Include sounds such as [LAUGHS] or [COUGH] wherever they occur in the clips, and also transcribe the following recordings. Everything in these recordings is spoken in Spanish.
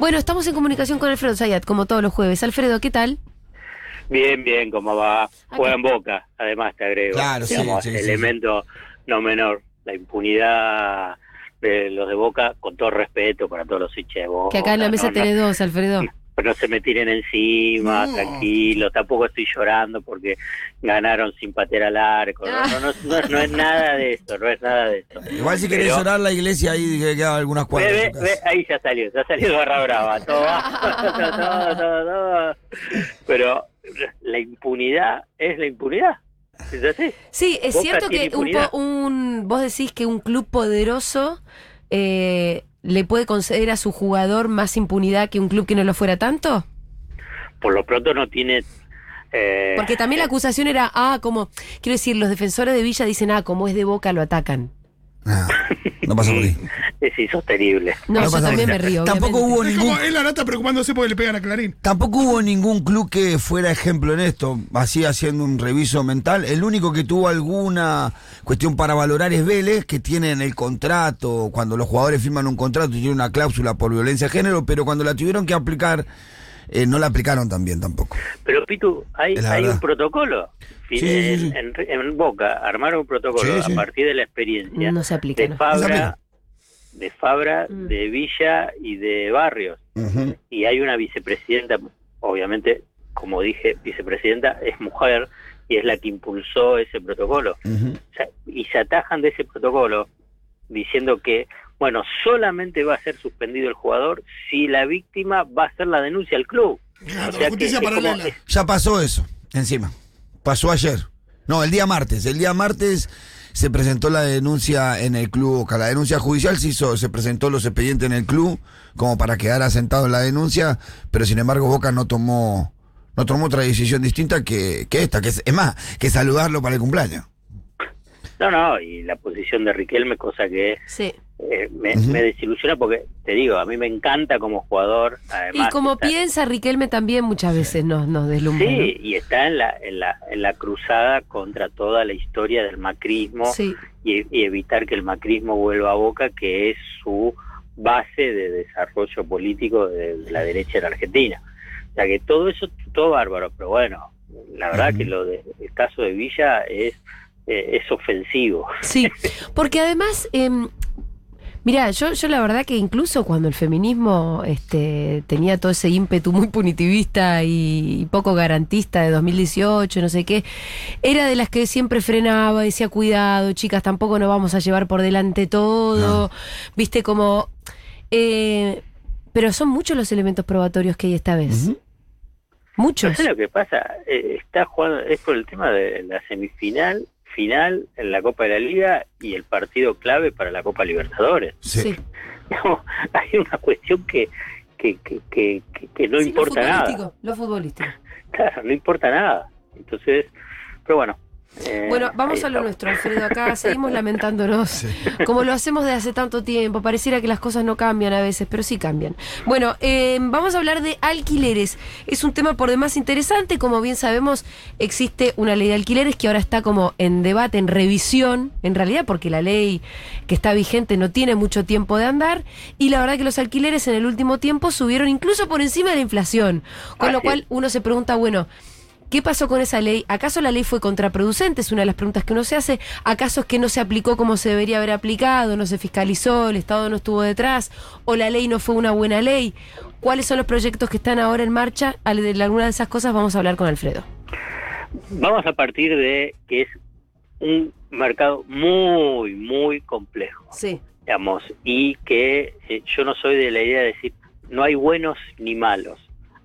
Bueno, estamos en comunicación con Alfredo Zayat, como todos los jueves. Alfredo, ¿qué tal? Bien, bien, ¿cómo va? Juega en boca, además te agrego. Claro, sí, digamos, sí, sí. elemento no menor. La impunidad de los de boca, con todo respeto para todos los hinchas de boca. Que acá en la mesa no, tenés no, dos, Alfredo. [LAUGHS] no se me tiren encima, No. tranquilo. Tampoco estoy llorando porque ganaron sin patear al arco. No, no, no, no, no es nada de eso, no es nada de eso. Igual si querés Pero- llorar la iglesia ahí que queda algunas cuadras. ve, ve, ahí ya salió, ya salió barra brava, todo, todo, todo, todo, todo. Pero la impunidad es la impunidad. ¿Es así? Sí, es Boca cierto que un, impunidad. po- un- vos decís que un club poderoso eh, le puede conceder a su jugador más impunidad que un club que no lo fuera tanto. Por lo pronto no tiene... eh, Porque también la acusación era, ah, como, quiero decir, los defensores de Villa dicen, ah, como es de boca, lo atacan. Ah, no pasa por ahí. [LAUGHS] es insostenible. No, No yo también me río. Tampoco obviamente. hubo Es ningún como él la nata preocupándose porque le pegan a Clarín. Tampoco hubo ningún club que fuera ejemplo en esto, así haciendo un reviso mental. El único que tuvo alguna cuestión para valorar es Vélez, que tiene en el contrato, cuando los jugadores firman un contrato, tiene una cláusula por violencia de género, pero cuando la tuvieron que aplicar, eh, no la aplicaron también tampoco. Pero Pitu, hay, Es un protocolo. Sí, sí, sí. En, en- en Boca armaron un protocolo Sí, sí. a partir de la experiencia No se aplica, de ¿no? No se Fabra, aplica. De Fabra, Mm. de Villa y de Barrios. Y hay una vicepresidenta, obviamente, como dije, vicepresidenta es mujer y es la que impulsó ese protocolo. Ujú. O sea, y se atajan de ese protocolo diciendo que, bueno, solamente va a ser suspendido el jugador si la víctima va a hacer la denuncia al club. Claro, O sea que justicia es como- paralela. es- Ya pasó eso, encima. Pasó ayer. No, el día martes. El día martes se presentó la denuncia en el club Boca. La denuncia judicial se hizo, se presentó los expedientes en el club como para quedar asentado en la denuncia, pero sin embargo Boca no tomó no tomó otra decisión distinta que, que esta, que es, es más, que saludarlo para el cumpleaños. no, no, y la posición de Riquelme, cosa que Sí. Eh, me, me desilusiona porque, te digo, a mí me encanta como jugador. Además, Y como está- piensa Riquelme también muchas veces nos, nos deslumbra. ¿no? Sí, y está en la, en la, en la cruzada contra toda la historia del macrismo Sí. y, y evitar que el macrismo vuelva a Boca, que es su base de desarrollo político de, de la derecha en Argentina. O sea que todo eso, todo bárbaro, pero bueno, la verdad que lo de, el caso de Villa es, eh, es ofensivo. Sí, [LAUGHS] porque además, eh, mira, yo, yo la verdad que incluso cuando el feminismo este, tenía todo ese ímpetu muy punitivista y, y poco garantista de 2018, no sé qué, era de las que siempre frenaba, decía cuidado, chicas, tampoco nos vamos a llevar por delante todo, viste como... eh, pero son muchos los elementos probatorios que hay esta vez. Ujú. Muchos. ¿Sabes lo que pasa? Eh, está jugando, es por el tema de la semifinal, final en la Copa de la Liga y el partido clave para la Copa Libertadores. Sí. [LAUGHS] No, hay una cuestión que, que, que, que, no Sí, lo importa nada. Lo futbolístico. [LAUGHS] Claro, no importa nada. Entonces, pero bueno. Eh, Bueno, vamos a lo nuestro, Alfredo. Acá [LAUGHS] seguimos lamentándonos, como lo hacemos de hace tanto tiempo. Pareciera que las cosas no cambian a veces, pero sí cambian. Bueno, eh, vamos a hablar de alquileres. Es un tema por demás interesante. Como bien sabemos, existe una ley de alquileres que ahora está como en debate, en revisión, en realidad, porque la ley que está vigente no tiene mucho tiempo de andar. Y la verdad que los alquileres en el último tiempo subieron incluso por encima de la inflación. Con lo cual uno se pregunta, bueno. ¿Qué pasó con esa ley? ¿Acaso la ley fue contraproducente? Es una de las preguntas que uno se hace. ¿Acaso es que no se aplicó como se debería haber aplicado? ¿No se fiscalizó? ¿El Estado no estuvo detrás? ¿O la ley no fue una buena ley? ¿Cuáles son los proyectos que están ahora en marcha? De alguna de esas cosas vamos a hablar con Alfredo. Vamos a partir de que es un mercado muy, muy complejo, Sí. digamos, y que eh, yo no soy de la idea de decir no hay buenos ni malos.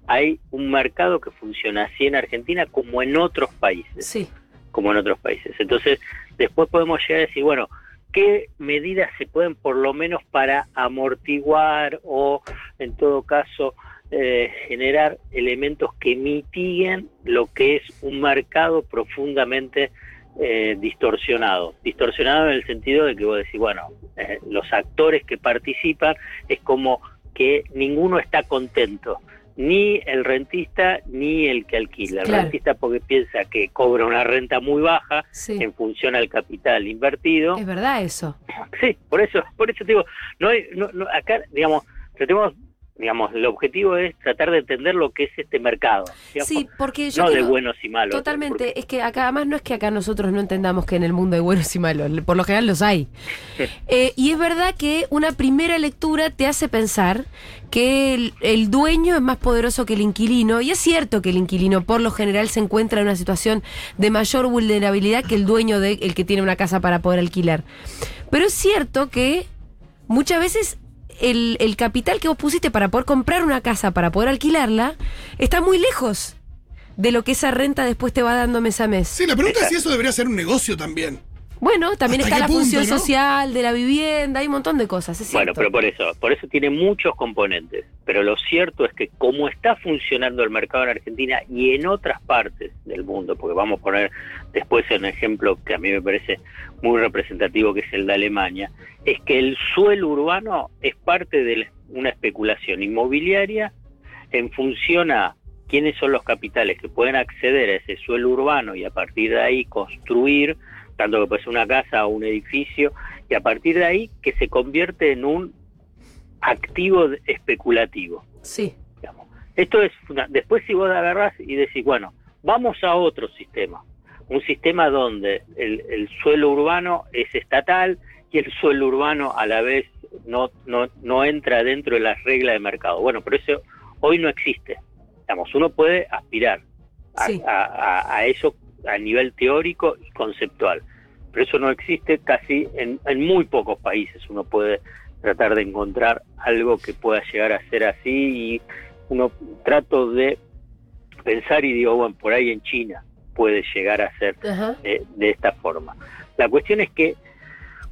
Hay un mercado que funciona así en Argentina como en otros países. Sí. como en otros países. Entonces, después podemos llegar a decir, bueno, ¿qué medidas se pueden por lo menos para amortiguar o, en todo caso, eh, generar elementos que mitiguen lo que es un mercado profundamente eh, distorsionado? Distorsionado en el sentido de que vos decís, bueno, eh, los actores que participan es como que ninguno está contento ni el rentista ni el que alquila. El rentista porque piensa que cobra una renta muy baja Sí. en función al capital invertido. Es verdad eso. Sí, por eso, por eso te digo, no hay, no, no, acá, digamos, tenemos digamos, el objetivo es tratar de entender lo que es este mercado. digamos, Sí, porque yo no de buenos y malos. Totalmente, es que acá además no es que acá nosotros no entendamos que en el mundo hay buenos y malos, por lo general los hay. Eh, y es verdad que una primera lectura te hace pensar que el, el dueño es más poderoso que el inquilino, y es cierto que el inquilino por lo general se encuentra en una situación de mayor vulnerabilidad que el dueño de el que tiene una casa para poder alquilar. Pero es cierto que muchas veces el, el capital que vos pusiste para poder comprar una casa, para poder alquilarla, está muy lejos de lo que esa renta después te va dando mes a mes. Sí, la pregunta es si eso debería ser un negocio también. Bueno, también ¿Hasta está la punto, función no? social de la vivienda, hay un montón de cosas, es Bueno, pero por eso, por eso tiene muchos componentes. Pero lo cierto es que como está funcionando el mercado en Argentina y en otras partes del mundo, porque vamos a poner después un ejemplo que a mí me parece muy representativo, que es el de Alemania, es que el suelo urbano es parte de una especulación inmobiliaria en función a quiénes son los capitales que pueden acceder a ese suelo urbano y a partir de ahí construir, tanto que puede ser una casa o un edificio, y a partir de ahí que se convierte en un activo especulativo. Sí, digamos. Esto es, una- después si vos agarrás y decís, bueno, vamos a otro sistema, un sistema donde el, el suelo urbano es estatal y el suelo urbano a la vez no, no, no entra dentro de las reglas de mercado. Bueno, pero eso hoy no existe. Digamos, uno puede aspirar a, Sí. a- a- a eso a nivel teórico y conceptual, pero eso no existe casi en, en muy pocos países. Uno puede tratar de encontrar algo que pueda llegar a ser así y uno trato de pensar y digo, bueno, por ahí en China puede llegar a ser ajá. de, de esta forma. La cuestión es que,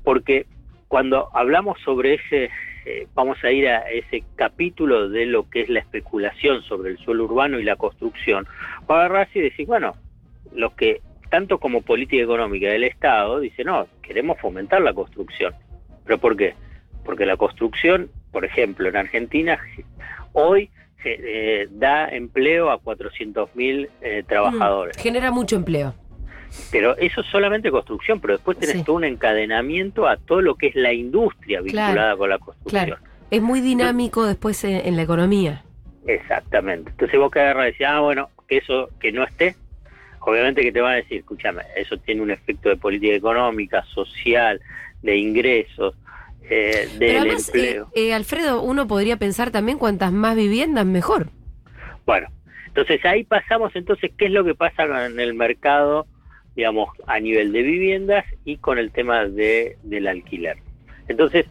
porque cuando hablamos sobre ese, eh, vamos a ir a ese capítulo de lo que es la especulación sobre el suelo urbano y la construcción, va a agarrarse y decir, bueno, los que, tanto como política económica del Estado, dice, no, queremos fomentar la construcción. ¿Pero por qué? Porque la construcción, por ejemplo, en Argentina, hoy eh, da empleo a 400.000 eh, trabajadores. Mm, Genera mucho empleo. Pero eso es solamente construcción, pero después tenés Sí. todo un encadenamiento a todo lo que es la industria vinculada Claro, con la construcción. Claro. Es muy dinámico después en, en la economía. Exactamente. Entonces vos que agarras y decís, ah, bueno, que eso que no esté, obviamente que te van a decir, escúchame, eso tiene un efecto de política económica, social, de ingresos, eh, Pero del eh, empleo. eh, Alfredo, uno podría pensar también cuantas más viviendas, mejor. Bueno, entonces ahí pasamos entonces qué es lo que pasa en el mercado, digamos, a nivel de viviendas y con el tema de, del alquiler. Entonces,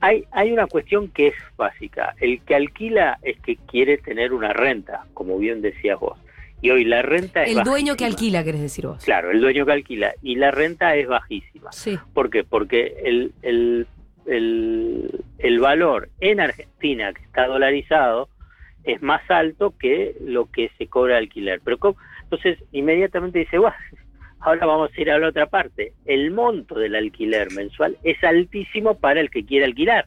hay, hay una cuestión que es básica. El que alquila es que quiere tener una renta, como bien decías vos. Y hoy la renta es El dueño que alquila, querés decir vos. Claro, el dueño que alquila. Y la renta es bajísima. Sí, ¿Por qué? Porque el, el, el, el valor en Argentina, que está dolarizado, es más alto que lo que se cobra alquiler. Pero ¿cómo? entonces inmediatamente dice, "Buah, ahora vamos a ir a la otra parte. El monto del alquiler mensual es altísimo para el que quiere alquilar.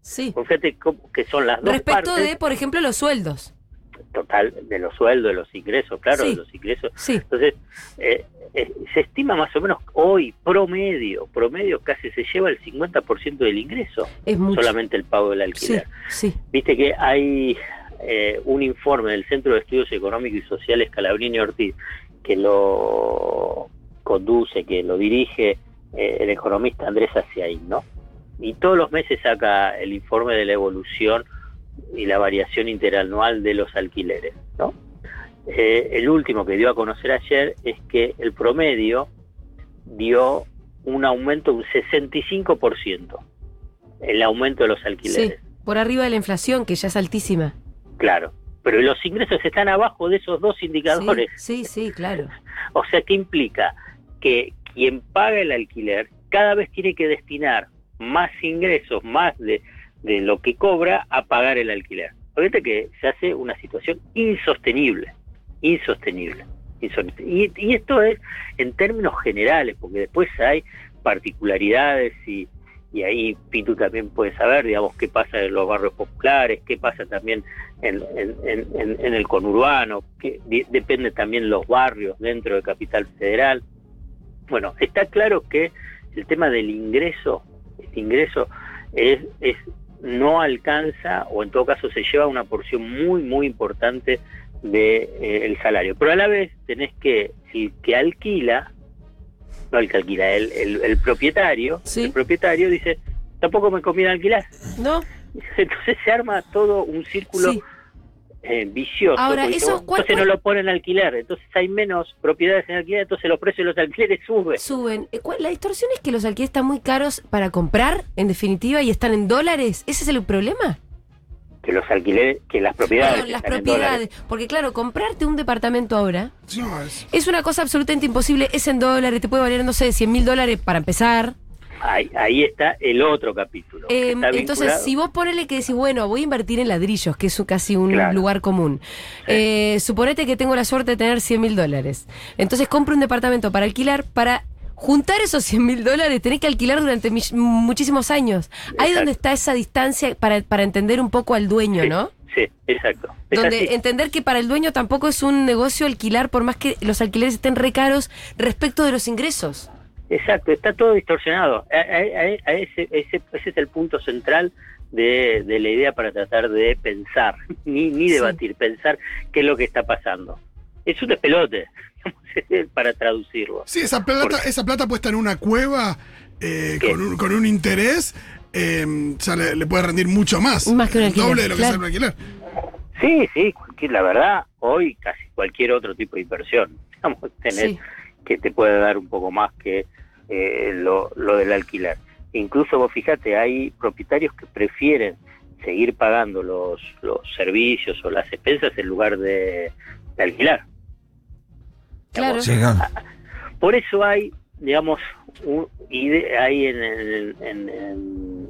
sí. Fíjate que son las dos Respecto partes de, por ejemplo, los sueldos. Total de los sueldos, de los ingresos, claro, Sí. de los ingresos Sí, entonces, eh, eh, se estima más o menos hoy, promedio, promedio casi se lleva el 50% del ingreso, es mucho. solamente el pago del alquiler. sí. Viste que hay eh, un informe del Centro de Estudios Económicos y Sociales Calabrini Ortiz, que lo conduce, que lo dirige eh, el economista Andrés Aciaín, ¿no? Y todos los meses saca el informe de la evolución y la variación interanual de los alquileres, ¿no? Eh, el último que dio a conocer ayer es que el promedio dio un aumento de un 65%, el aumento de los Sí, alquileres. por arriba de la inflación, que ya es altísima. Claro, pero los ingresos están abajo de esos dos indicadores. Sí, sí, sí, claro. [LAUGHS] O sea, ¿qué implica? Que quien paga el alquiler cada vez tiene que destinar más ingresos, más de, de lo que cobra, a pagar el alquiler. Fíjate que se hace una situación insostenible, insostenible. insostenible. Y, esto es en términos generales, porque después hay particularidades y, y ahí Pitu también puede saber, digamos, qué pasa en los barrios populares, qué pasa también en, en- el conurbano, que de- depende también los barrios dentro de Capital Federal. Bueno, está claro que el tema del ingreso, este ingreso es, es no alcanza o en todo caso se lleva una porción muy, muy importante del de, el salario. Pero a la vez tenés que el que alquila, no el que alquila, el, el, el propietario, Sí. el propietario dice, tampoco me conviene alquilar. ¿No? [LAUGHS] Entonces se arma todo un círculo Sí. Eh, vicioso. Ahora, porque eso, vos- ¿cuál- entonces no lo ponen a alquiler, entonces hay menos propiedades en alquiler, entonces los precios de los alquileres suben. Suben. Eh, ¿cuál- La distorsión es que los alquileres están muy caros para comprar, en definitiva, y están en dólares. ¿Ese es el problema? Que los alquileres, que las propiedades. Las están en propiedades. dólares. Porque claro, comprarte un departamento ahora es una cosa absolutamente imposible. Es en dólares, te puede valer, no sé, 100 mil dólares para empezar. Ahí, ahí está el otro capítulo. Eh, está entonces, si vos ponele que decís, bueno, voy a invertir en ladrillos, que es un- casi un Claro. lugar común. Eh, suponete que tengo la suerte de tener 100 mil dólares. Entonces compro un departamento para alquilar, para juntar esos 100 mil dólares tenés que alquilar durante muchísimos años. Ahí Exacto. donde está esa distancia para, para entender un poco al dueño, Sí, ¿no? Sí, exacto. Es Donde así. entender que para el dueño tampoco es un negocio alquilar, por más que los alquileres estén re caros respecto de los ingresos. Exacto, está todo distorsionado. A- a- a- a ese, ese, ese es el punto central de, de la idea para tratar de pensar, [LAUGHS] ni, ni Sí. debatir, pensar qué es lo que está pasando. Es un despelote, [LAUGHS] para traducirlo. Sí, esa plata, Porque- esa plata puesta en una cueva eh, con, un, con un interés, eh, ya le, le puede rendir mucho más. Más que un alquiler, doble de lo que claro. sale un alquiler. Sí, sí, cualquier- la verdad, hoy casi cualquier otro tipo de inversión. [LAUGHS] Digamos, tenés Sí. Que te puede dar un poco más que eh, lo, lo del alquiler. Incluso vos fíjate, hay propietarios que prefieren seguir pagando los, los servicios o las expensas en lugar de, de alquilar. Claro. Sí, claro. Por eso hay, digamos, un, hay en, en- en- en-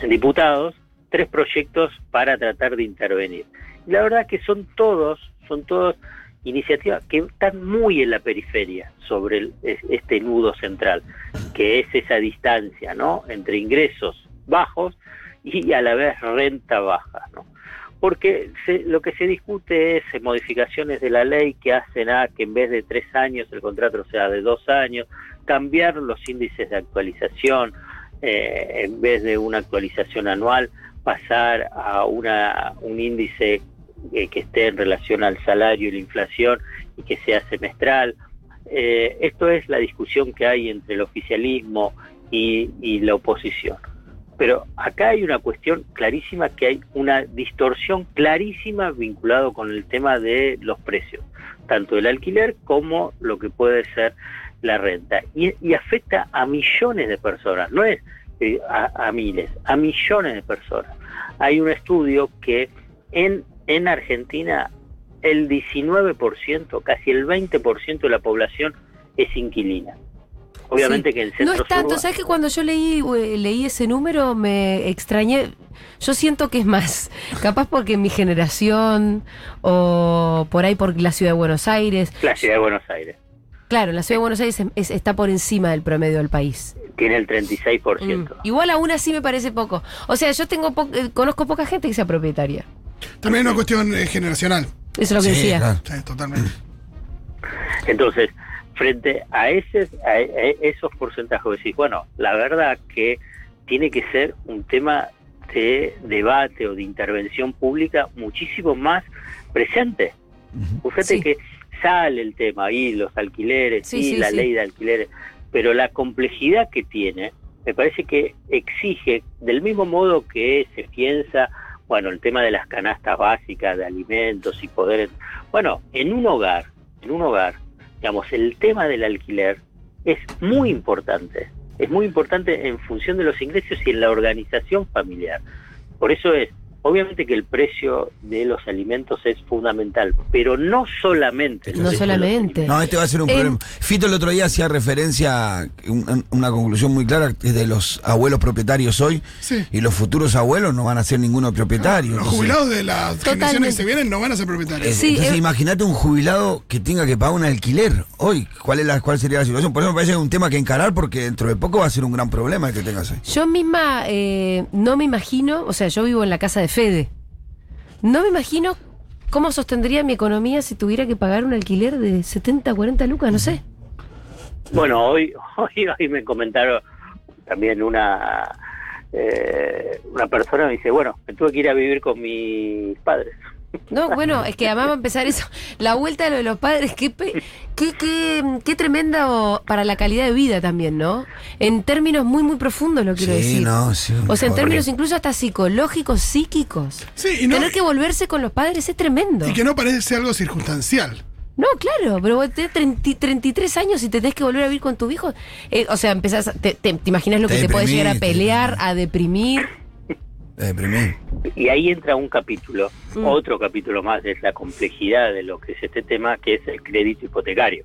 en diputados tres proyectos para tratar de intervenir. Y la verdad que son todos, son todos iniciativas que están muy en la periferia sobre el- es- este nudo central, que es esa distancia, ¿no? Entre ingresos bajos y a la vez renta baja, ¿no? Porque se- lo que se discute es eh, modificaciones de la ley que hacen a que en vez de tres años el contrato sea de dos años, cambiar los índices de actualización, eh, en vez de una actualización anual, pasar a una, un índice eh, que esté en relación al salario y la inflación y que sea semestral. Eh, esto es la discusión que hay entre el oficialismo y, la oposición. Pero acá hay una cuestión clarísima que hay una distorsión clarísima vinculado con el tema de los precios, tanto el alquiler como lo que puede ser la renta. Y, y afecta a millones de personas, no es eh, a, a miles, a millones de personas. Hay un estudio que en, en Argentina el 19%, casi el 20% de la población es inquilina. Obviamente Sí. que en No centros es tanto, ¿sabes que cuando yo leí, leí ese número me extrañé? Yo siento que es más, [LAUGHS] capaz porque mi generación o por ahí por la ciudad de Buenos Aires. la ciudad de Buenos Aires Claro, la ciudad de Buenos Aires es- es- está por encima del promedio del país. tiene el 36%. Mm. Igual aún así me parece poco. O sea, yo tengo po- eh, conozco poca gente que sea propietaria. También es una cuestión eh, generacional. Eso es lo que Sí, decía. claro. Sí, totalmente. [CLEARS THROAT] Entonces, frente a, ese, a, a esos porcentajes, vos decís, bueno, la verdad que tiene que ser un tema de debate o de intervención pública muchísimo más presente. Fíjate Sí. que sale el tema ahí, los alquileres Sí, y sí, la sí. ley de alquileres, pero la complejidad que tiene, me parece que exige, del mismo modo que se piensa, bueno, el tema de las canastas básicas de alimentos y poder, bueno, en un hogar, en un hogar, digamos, el tema del alquiler es muy importante, es muy importante en función de los ingresos y en la organización familiar. Por eso es, obviamente que el precio de los alimentos es fundamental, pero no solamente. No los solamente. No, este va a ser un problema. Fito el otro día hacía referencia a un- una conclusión muy clara que es de los abuelos propietarios hoy Sí. y los futuros abuelos no van a ser ninguno propietario. Los Entonces, jubilados de las generaciones Totalmente. que se vienen no van a ser propietarios. Sí, entonces eh. imagínate un jubilado que tenga que pagar un alquiler hoy. ¿Cuál es la, cuál sería la situación? Por eso me parece que es un tema que encarar porque dentro de poco va a ser un gran problema el que tengas ahí. Yo misma eh, no me imagino, o sea, yo vivo en la casa de Fede. No me imagino cómo sostendría mi economía si tuviera que pagar un alquiler de 70, 40 lucas, no sé. Bueno, hoy, hoy, hoy me comentaron también una eh, una persona me dice, bueno, me tuve que ir a vivir con mis padres. No, bueno, es que además va a empezar eso. La vuelta de lo de los padres, qué, pe- qué, qué, qué tremenda para la calidad de vida también, ¿no? En términos muy, muy profundos lo quiero Sí, decir. no, sí. O sea, en horrible. términos incluso hasta psicológicos, psíquicos. Sí, y, no, Tener que volverse con los padres es tremendo. y que no parece algo circunstancial. No, claro, pero vos tenés 30 33 años y te tenés que volver a vivir con tu hijo. Eh, o sea, empezás, a- te, te, te imaginas lo Te que te puede llegar a pelear, a deprimir. Te deprimí. Y ahí entra un capítulo, Mm. otro capítulo más de la complejidad de lo que es este tema, que es el crédito hipotecario.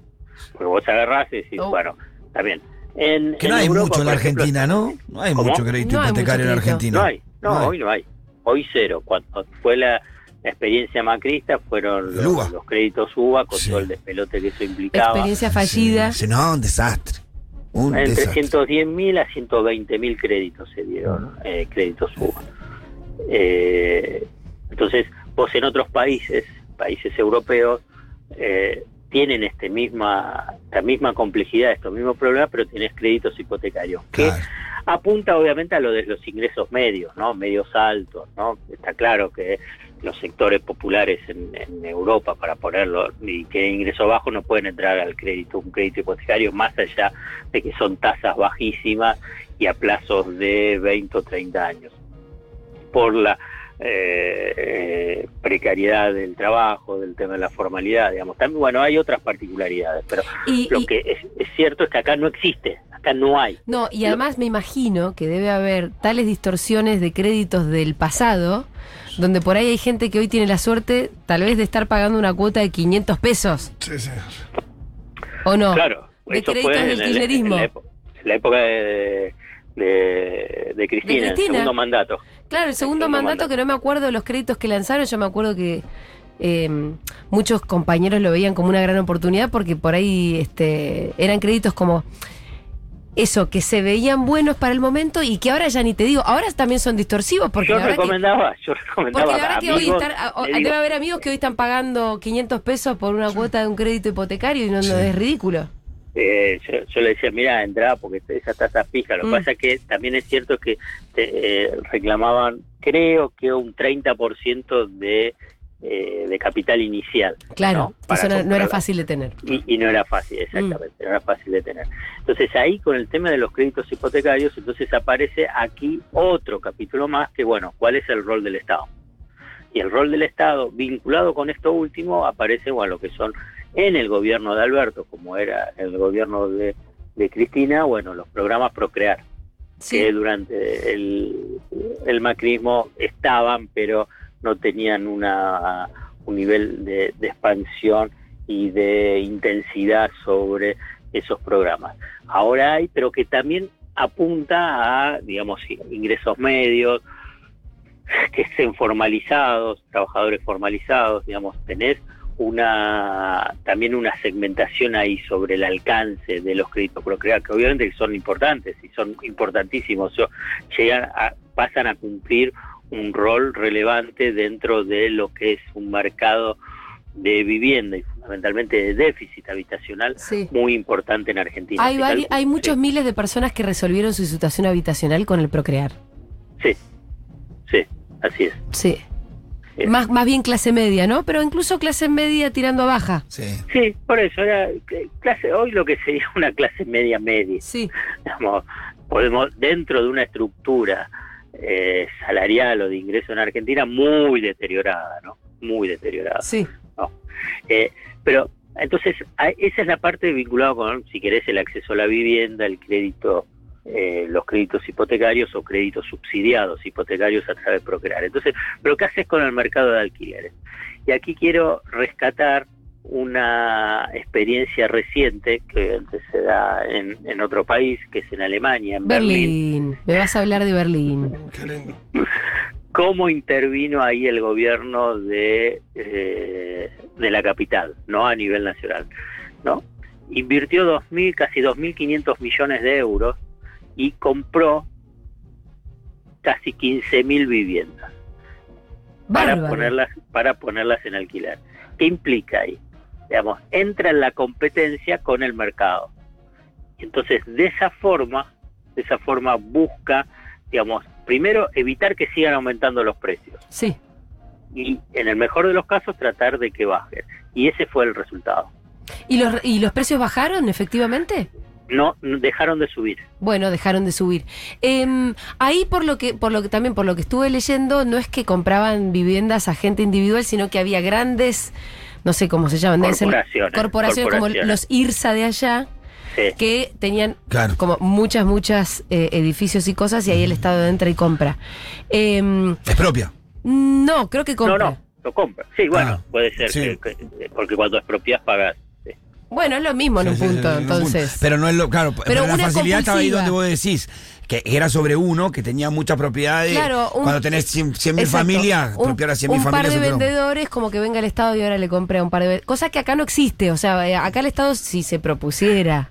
Porque vos agarrás y decís, Oh. bueno, está bien. En, Que no en hay Europa, mucho en la por ejemplo, Argentina, ¿no? No hay ¿Cómo? mucho crédito No hipotecario mucho en. Argentina. No hay, no, No hay. hoy no hay. Hoy cero. Cuando fue la, la experiencia macrista, fueron los, los créditos UBA con Sí. todo el despelote que eso implicaba. Experiencia fallida. Sí, sí, no, un desastre. Un Entre desastre. 110 mil a 120 mil créditos se dieron, eh, créditos UBA. Eh, entonces, vos en otros países, países europeos, eh, tienen este misma, esta misma complejidad, estos mismos problemas, pero tenés créditos hipotecarios. Que Claro. apunta obviamente a lo de los ingresos medios, ¿no? Medios altos, ¿no? Está claro que los sectores populares en, en Europa, para ponerlo, y que ingreso bajo no pueden entrar al crédito, un crédito hipotecario, más allá de que son tasas bajísimas y a plazos de 20 o 30 años. Por la eh, eh, precariedad del trabajo, del tema de la formalidad, digamos. También, bueno, hay otras particularidades, pero Y, lo y- que es, es cierto es que acá no existe, acá no hay. no, y además me imagino que debe haber tales distorsiones de créditos del pasado, donde por ahí hay gente que hoy tiene la suerte tal vez de estar pagando una cuota de 500 pesos, Sí, sí. ¿o no? Claro, de eso créditos fue del en, el- kirchnerismo. en la, en época de, de, de Cristina, el Cristina. segundo mandato. Claro, el segundo segundo mandato, mandato. que no me acuerdo de los créditos que lanzaron, yo me acuerdo que eh, muchos compañeros lo veían como una gran oportunidad porque por ahí este, eran créditos como eso, que se veían buenos para el momento y que ahora ya ni te digo, ahora también son distorsivos porque Yo la verdad que, recomendaba, yo recomendaba porque la verdad a que hoy están- a- digo, debe haber amigos que hoy están pagando 500 pesos por una cuota de un crédito hipotecario y no, no es ridículo. Eh, yo, yo le decía, mira, entrá porque te- esa tasa fija. Lo que Mm. pasa es que también es cierto que te, eh, reclamaban, creo que un 30% de, eh, de capital inicial. Claro, ¿no? eso no, no era fácil de tener. Y, y no era fácil, exactamente, no era fácil de tener. Entonces ahí con el tema de los créditos hipotecarios, entonces aparece aquí otro capítulo más que, bueno, ¿cuál es el rol del Estado? Y el rol del Estado, vinculado con esto último, aparece, bueno, lo que son en el gobierno de Alberto, como era el gobierno de, de Cristina, bueno, los programas Procrear, Sí. que durante el, el macrismo estaban, pero no tenían una, un nivel de, de expansión y de intensidad sobre esos programas. Ahora hay, pero que también apunta a, digamos, ingresos medios, que estén formalizados, trabajadores formalizados, digamos, tenés una también una segmentación ahí sobre el alcance de los créditos procrear, que obviamente son importantes y son importantísimos, o llegan a, pasan a cumplir un rol relevante dentro de lo que es un mercado de vivienda y fundamentalmente de déficit habitacional Sí. muy importante en Argentina. Hay, hay muchos sí, miles de personas que resolvieron su situación habitacional con el Procrear. Sí, sí, así es. Sí. Sí. Más, más bien clase media, ¿no? Pero incluso clase media tirando a baja. Sí. Sí, por eso era que- clase hoy lo que sería una clase media media. Sí. digamos, podemos dentro de una estructura eh, salarial o de ingreso en Argentina muy deteriorada, ¿no? Muy deteriorada. Sí. Eh, pero entonces a- esa es la parte vinculada con, si querés, el acceso a la vivienda, el crédito, eh, los créditos hipotecarios o créditos subsidiados hipotecarios a través de Procrear. Entonces, pero ¿qué haces con el mercado de alquileres? Y aquí quiero rescatar una experiencia reciente que se da en, en otro país, que es en Alemania, en Berlín. Berlín. Me vas a hablar de Berlín. Qué lindo. cómo intervino ahí el gobierno de, eh, de la capital, no a nivel nacional, ¿no? Invirtió 2.000, casi 2.500 millones de euros y compró casi 15.000 viviendas para ponerlas para ponerlas en alquiler. ¿Qué implica ahí? Digamos, entra en la competencia con el mercado. Entonces, de esa forma, de esa forma busca, digamos, primero, evitar que sigan aumentando los precios Sí. y, en el mejor de los casos, tratar de que bajen. Y ese fue el resultado. ¿Y los, ¿Y los precios bajaron efectivamente? No no dejaron de subir. Bueno, dejaron de subir. Em, ahí por lo que, por lo que también por lo que estuve leyendo, no es que compraban viviendas a gente individual, sino que había grandes, no sé cómo se llaman, deben ser Corporaciones, corporaciones como corporaciones. los IRSA de allá, Sí. que tenían Claro. como muchas, muchas eh, edificios y cosas, y ahí el Estado entra y compra. Em, Es propia. no, creo que No, compra. no, lo compra. Sí, bueno, Ah, puede ser, sí. que- que- porque cuando expropias pagas. Bueno, es lo mismo en un Sí, sí, sí, punto, en un entonces. punto. Pero no es lo. Claro, pero, la una facilidad estaba ahí compulsiva. donde vos decís. Que era sobre uno que tenía muchas propiedades. Claro, un- Cuando tenés 100 mil familias, un, 100 mil un par familias. de vendedores como que venga el Estado y ahora le compre a un par de vendedores. Cosa que acá no existe. O sea, eh, acá el Estado si se propusiera,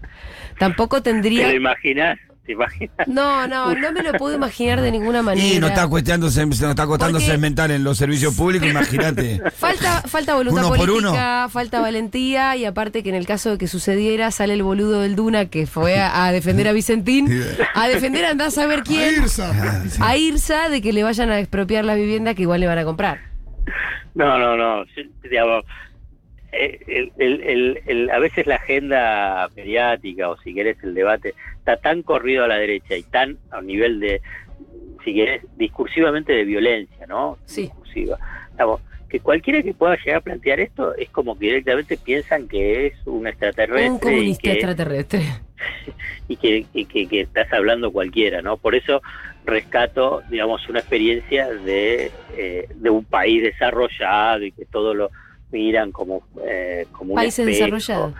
tampoco ¿Te tendría... lo imaginas? ¿Te imaginas? No, no, no me lo puedo imaginar de ninguna manera. Y no está cuestionándose, no está costando Porque- segmentar en los servicios públicos, [LAUGHS] imagínate. Falta, falta voluntad Uno por política, falta valentía y aparte que en el caso de que sucediera sale el boludo del Duna que fue a, a defender a Vicentín, a defender a andar a saber A quién, Irsa. Ah, sí. a Irsa de que le vayan a expropiar la vivienda que igual le van a comprar. No, no, no. sí, Digamos, eh, el, el, el, el- a veces la agenda mediática o si querés el debate está tan corrido a la derecha y tan a un nivel de, si querés, discursivamente de violencia, ¿no? Sí. Discursiva. Digamos, que cualquiera que pueda llegar a plantear esto es como que directamente piensan que es un extraterrestre Un y comunista que, extraterrestre. [LAUGHS] y que, y que, que estás hablando cualquiera, ¿no? Por eso rescato, digamos, una experiencia de, eh, de un país desarrollado y que todo lo miran como, eh, como un Países desarrollados.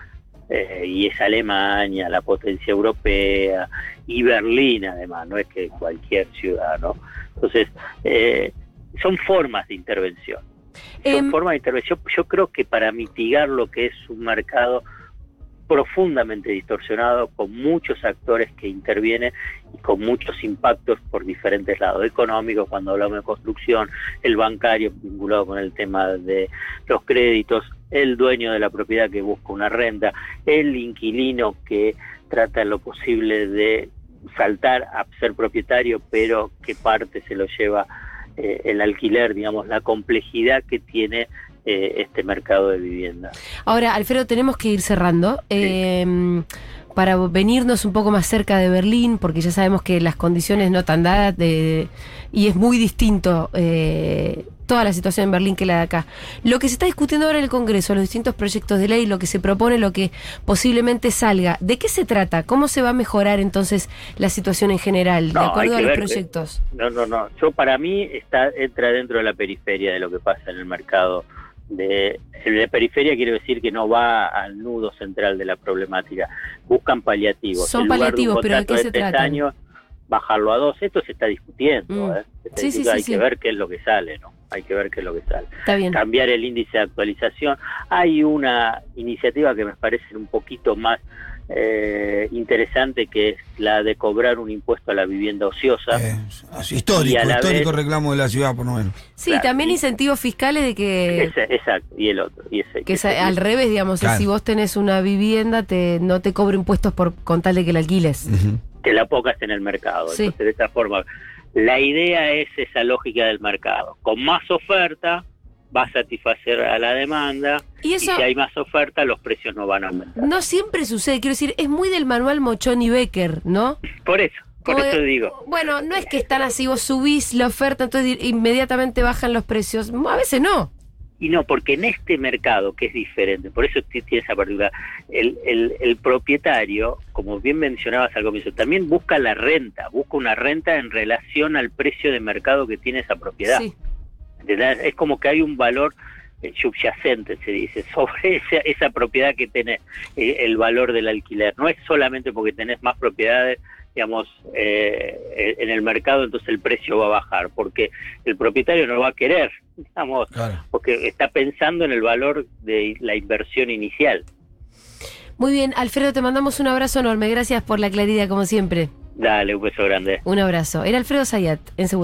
Eh, y es Alemania, la potencia europea, y Berlín además, no es que cualquier ciudad, ¿no? Entonces, eh, son formas de intervención. Son Em, formas de intervención, yo creo que para mitigar lo que es un mercado profundamente distorsionado, con muchos actores que intervienen y con muchos impactos por diferentes lados, económicos cuando hablamos de construcción, el bancario vinculado con el tema de los créditos, el dueño de la propiedad que busca una renta, el inquilino que trata lo posible de saltar a ser propietario, pero que parte se lo lleva eh, el alquiler, digamos, la complejidad que tiene eh, este mercado de vivienda. Ahora, Alfredo, tenemos que ir cerrando. eh, para venirnos un poco más cerca de Berlín, porque ya sabemos que las condiciones no tan dadas de, y es muy distinto eh, toda la situación en Berlín que la de acá. Lo que se está discutiendo ahora en el Congreso, los distintos proyectos de ley, lo que se propone, lo que posiblemente salga, ¿de qué se trata? ¿Cómo se va a mejorar entonces la situación en general, de No, acuerdo a los ver, eh, proyectos? No, no, no. Yo para mí está entra dentro de la periferia de lo que pasa en el mercado. De, de periferia quiero decir que no va al nudo central de la problemática. Buscan paliativos. Son de un paliativos, pero ¿de qué se años, bajarlo a dos. Esto se está discutiendo. Mm. ¿eh? Se está Sí, sí, discutiendo. sí, hay sí. que ver qué es lo que sale, ¿no? Hay que ver qué es lo que sale. Está bien. Cambiar el índice de actualización. Hay una iniciativa que me parece un poquito más eh, interesante que es la de cobrar un impuesto a la vivienda ociosa. Eh, histórico, histórico vez- reclamo de la ciudad, por lo menos. Sí, Claro, también y- incentivos fiscales de que... Ese- exacto, y el otro. Y ese, Que es al revés, digamos, Claro. si vos tenés una vivienda, te, no te cobro impuestos por con tal de que la alquiles. Ujú. Que la pocas en el mercado. Sí. Entonces, de esta forma, la idea es esa lógica del mercado. Con más oferta va a satisfacer a la demanda Y si hay más oferta los precios no van a aumentar. no siempre sucede, quiero decir, es muy del manual Mochón y Becker, ¿no? Por eso, por Como eso digo. Bueno, no es que están así, vos subís la oferta, entonces di- inmediatamente bajan los precios. A veces no. Y no, porque en este mercado, que es diferente, por eso ti- tiene esa particular, el, el, el propietario, como bien mencionabas al comienzo, también busca la renta, busca una renta en relación al precio de mercado que tiene esa propiedad. Sí. Es como que hay un valor eh, subyacente, se dice, [LAUGHS] sobre esa, esa propiedad que tenés, eh, el valor del alquiler. No es solamente porque tenés más propiedades, digamos, eh, en el mercado, entonces el precio va a bajar, porque el propietario no va a querer, digamos, Claro. porque está pensando en el valor de la inversión inicial. Muy bien, Alfredo, te mandamos un abrazo enorme. Gracias por la claridad, como siempre. Dale, un beso grande. Un abrazo. Era Alfredo Zayat, en seguridad.